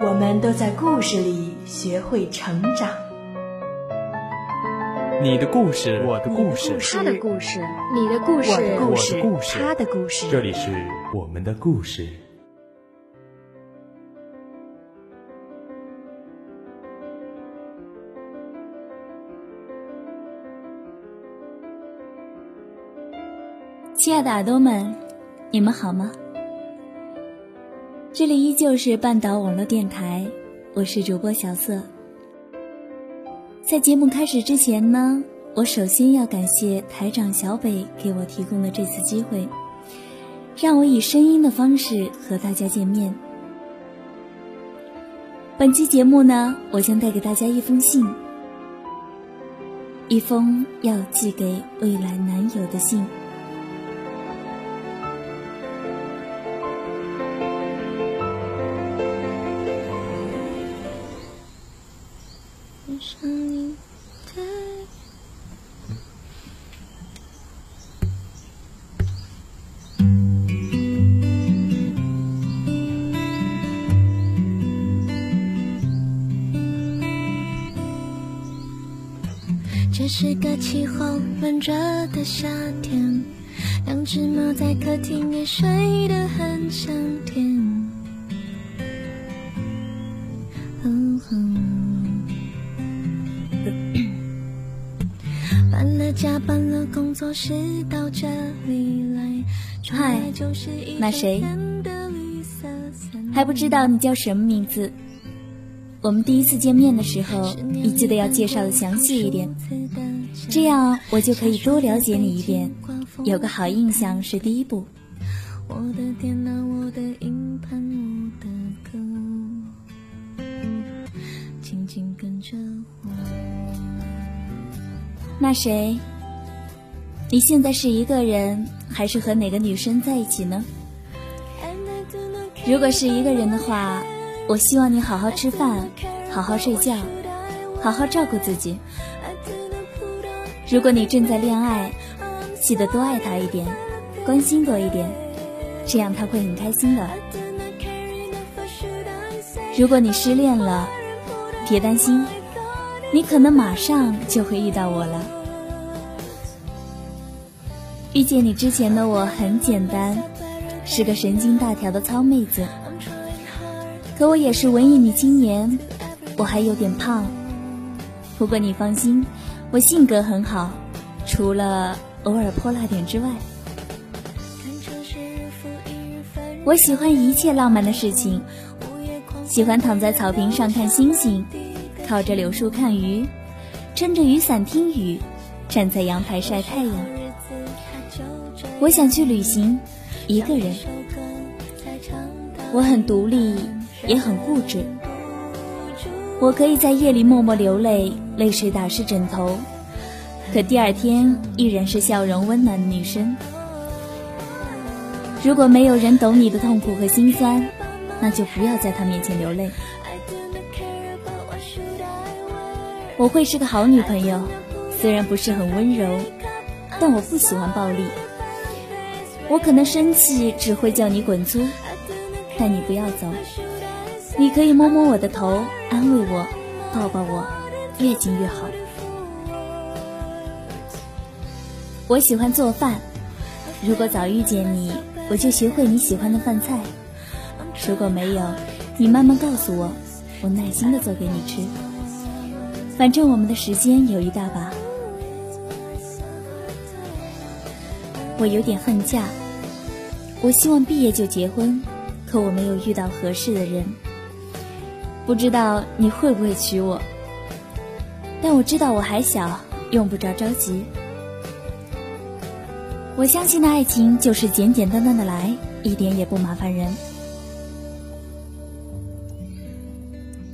我们都在故事里学会成长。你的故事，我的故事，他的故事，你的故事，我的故事，他的故事。这里是我们的故事。亲爱的耳朵们，你们好吗？这里依旧是半岛网络电台，我是主播小色。在节目开始之前呢，我首先要感谢台长小北给我提供的这次机会，让我以声音的方式和大家见面。本期节目呢，我将带给大家一封信，一封要寄给未来男友的信。是个气候闷热的夏天，两只猫在客厅也睡得很香甜。搬了家，搬了工作室，到这里来。嗨，那谁？还不知道你叫什么名字？我们第一次见面的时候，你记得要介绍的详细一点，这样我就可以多了解你一点，有个好印象是第一步。我的电脑，我的硬盘，我的歌，紧紧跟着我。那谁？你现在是一个人，还是和哪个女生在一起呢？如果是一个人的话，我希望你好好吃饭，好好睡觉，好好照顾自己。如果你正在恋爱，记得多爱他一点，关心多一点，这样他会很开心的。如果你失恋了，别担心，你可能马上就会遇到我了。遇见你之前的我很简单，是个神经大条的糙妹子。可我也是文艺女青年，我还有点胖。不过你放心，我性格很好，除了偶尔泼辣点之外。我喜欢一切浪漫的事情，喜欢躺在草坪上看星星，靠着柳树看鱼，撑着雨伞听雨，站在阳台晒太阳。我想去旅行，一个人。我很独立，也很固执。我可以在夜里默默流泪，泪水打湿枕头，可第二天依然是笑容温暖的女生。如果没有人懂你的痛苦和心酸，那就不要在他面前流泪。我会是个好女朋友，虽然不是很温柔，但我不喜欢暴力。我可能生气，只会叫你滚粗，但你不要走。你可以摸摸我的头，安慰我，抱抱我，越近越好。我喜欢做饭，如果早遇见你，我就学会你喜欢的饭菜；如果没有，你慢慢告诉我，我耐心的做给你吃。反正我们的时间有一大把。我有点恨嫁，我希望毕业就结婚，可我没有遇到合适的人。不知道你会不会娶我，但我知道我还小，用不着着急。我相信的爱情就是简简单单的来，一点也不麻烦人。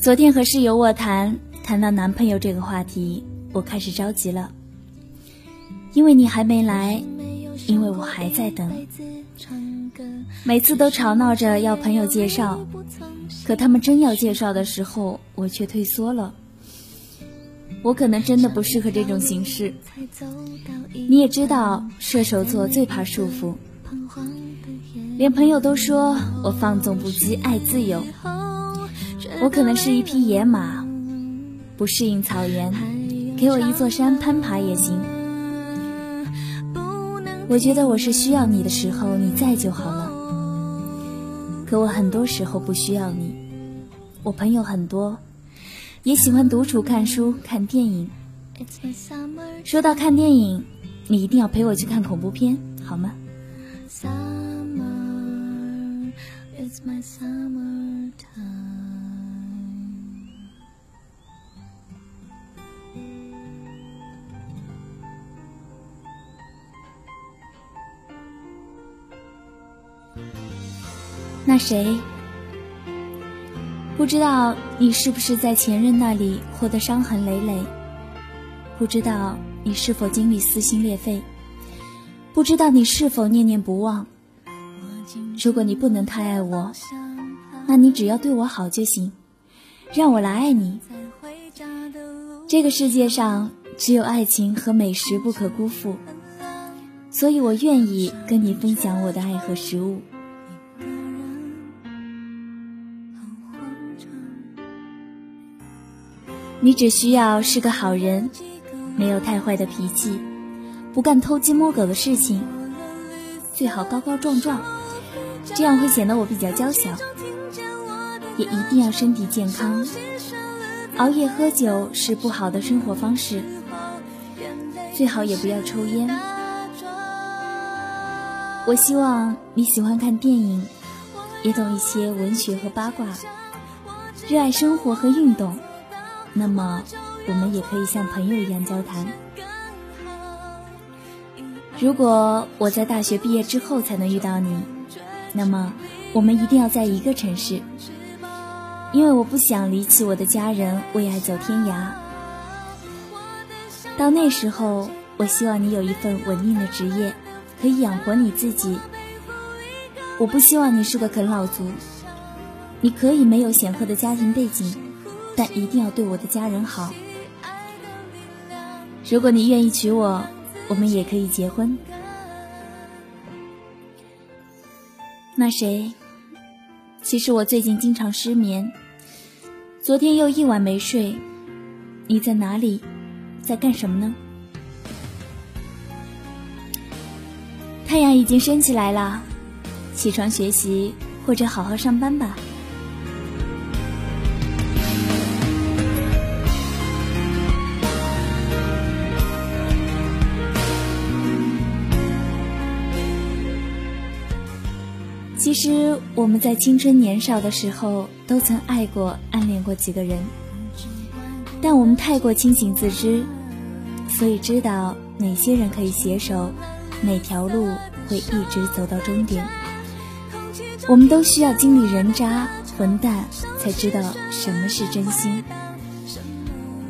昨天和室友卧谈，谈到男朋友这个话题，我开始着急了，因为你还没来，因为我还在等。每次都吵闹着要朋友介绍，可他们真要介绍的时候，我却退缩了。我可能真的不适合这种形式。你也知道，射手座最怕束缚，连朋友都说我放纵不羁，爱自由。我可能是一匹野马，不适应草原，给我一座山攀爬也行。我觉得我是需要你的时候，你在就好了。可我很多时候不需要你，我朋友很多，也喜欢独处看书、看电影。说到看电影，你一定要陪我去看恐怖片，好吗？那谁？不知道你是不是在前任那里活得伤痕累累？不知道你是否经历撕心裂肺？不知道你是否念念不忘？如果你不能太爱我，那你只要对我好就行，让我来爱你。这个世界上只有爱情和美食不可辜负，所以我愿意跟你分享我的爱和食物。你只需要是个好人，没有太坏的脾气，不干偷鸡摸狗的事情，最好高高壮壮，这样会显得我比较娇小。也一定要身体健康，熬夜喝酒是不好的生活方式，最好也不要抽烟。我希望你喜欢看电影，也懂一些文学和八卦，热爱生活和运动。那么，我们也可以像朋友一样交谈。如果我在大学毕业之后才能遇到你，那么我们一定要在一个城市，因为我不想离弃我的家人，为爱走天涯。到那时候，我希望你有一份稳定的职业，可以养活你自己。我不希望你是个啃老族，你可以没有显赫的家庭背景。但一定要对我的家人好。如果你愿意娶我，我们也可以结婚。那谁？其实我最近经常失眠，昨天又一晚没睡。你在哪里？在干什么呢？太阳已经升起来了，起床学习或者好好上班吧。其实我们在青春年少的时候都曾爱过、暗恋过几个人，但我们太过清醒自知，所以知道哪些人可以携手，哪条路会一直走到终点。我们都需要经历人渣、混蛋，才知道什么是真心。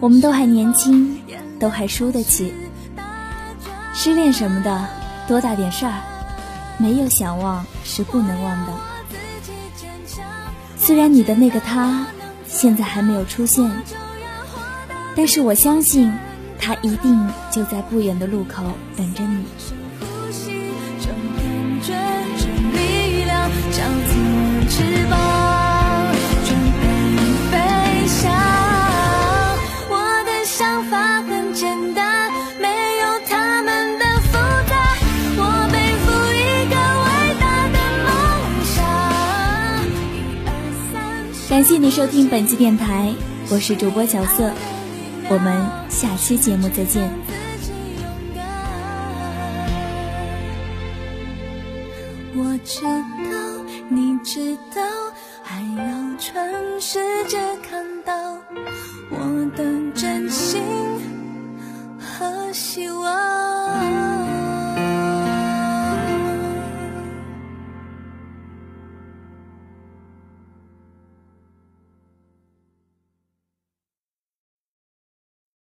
我们都还年轻，都还输得起，失恋什么的，多大点事儿。没有想忘是不能忘的。虽然你的那个他现在还没有出现，但是我相信他一定就在不远的路口等着你。感谢你收听本期电台，我是主播角色，我们下期节目再见。我知道，你知道，还要全世界看。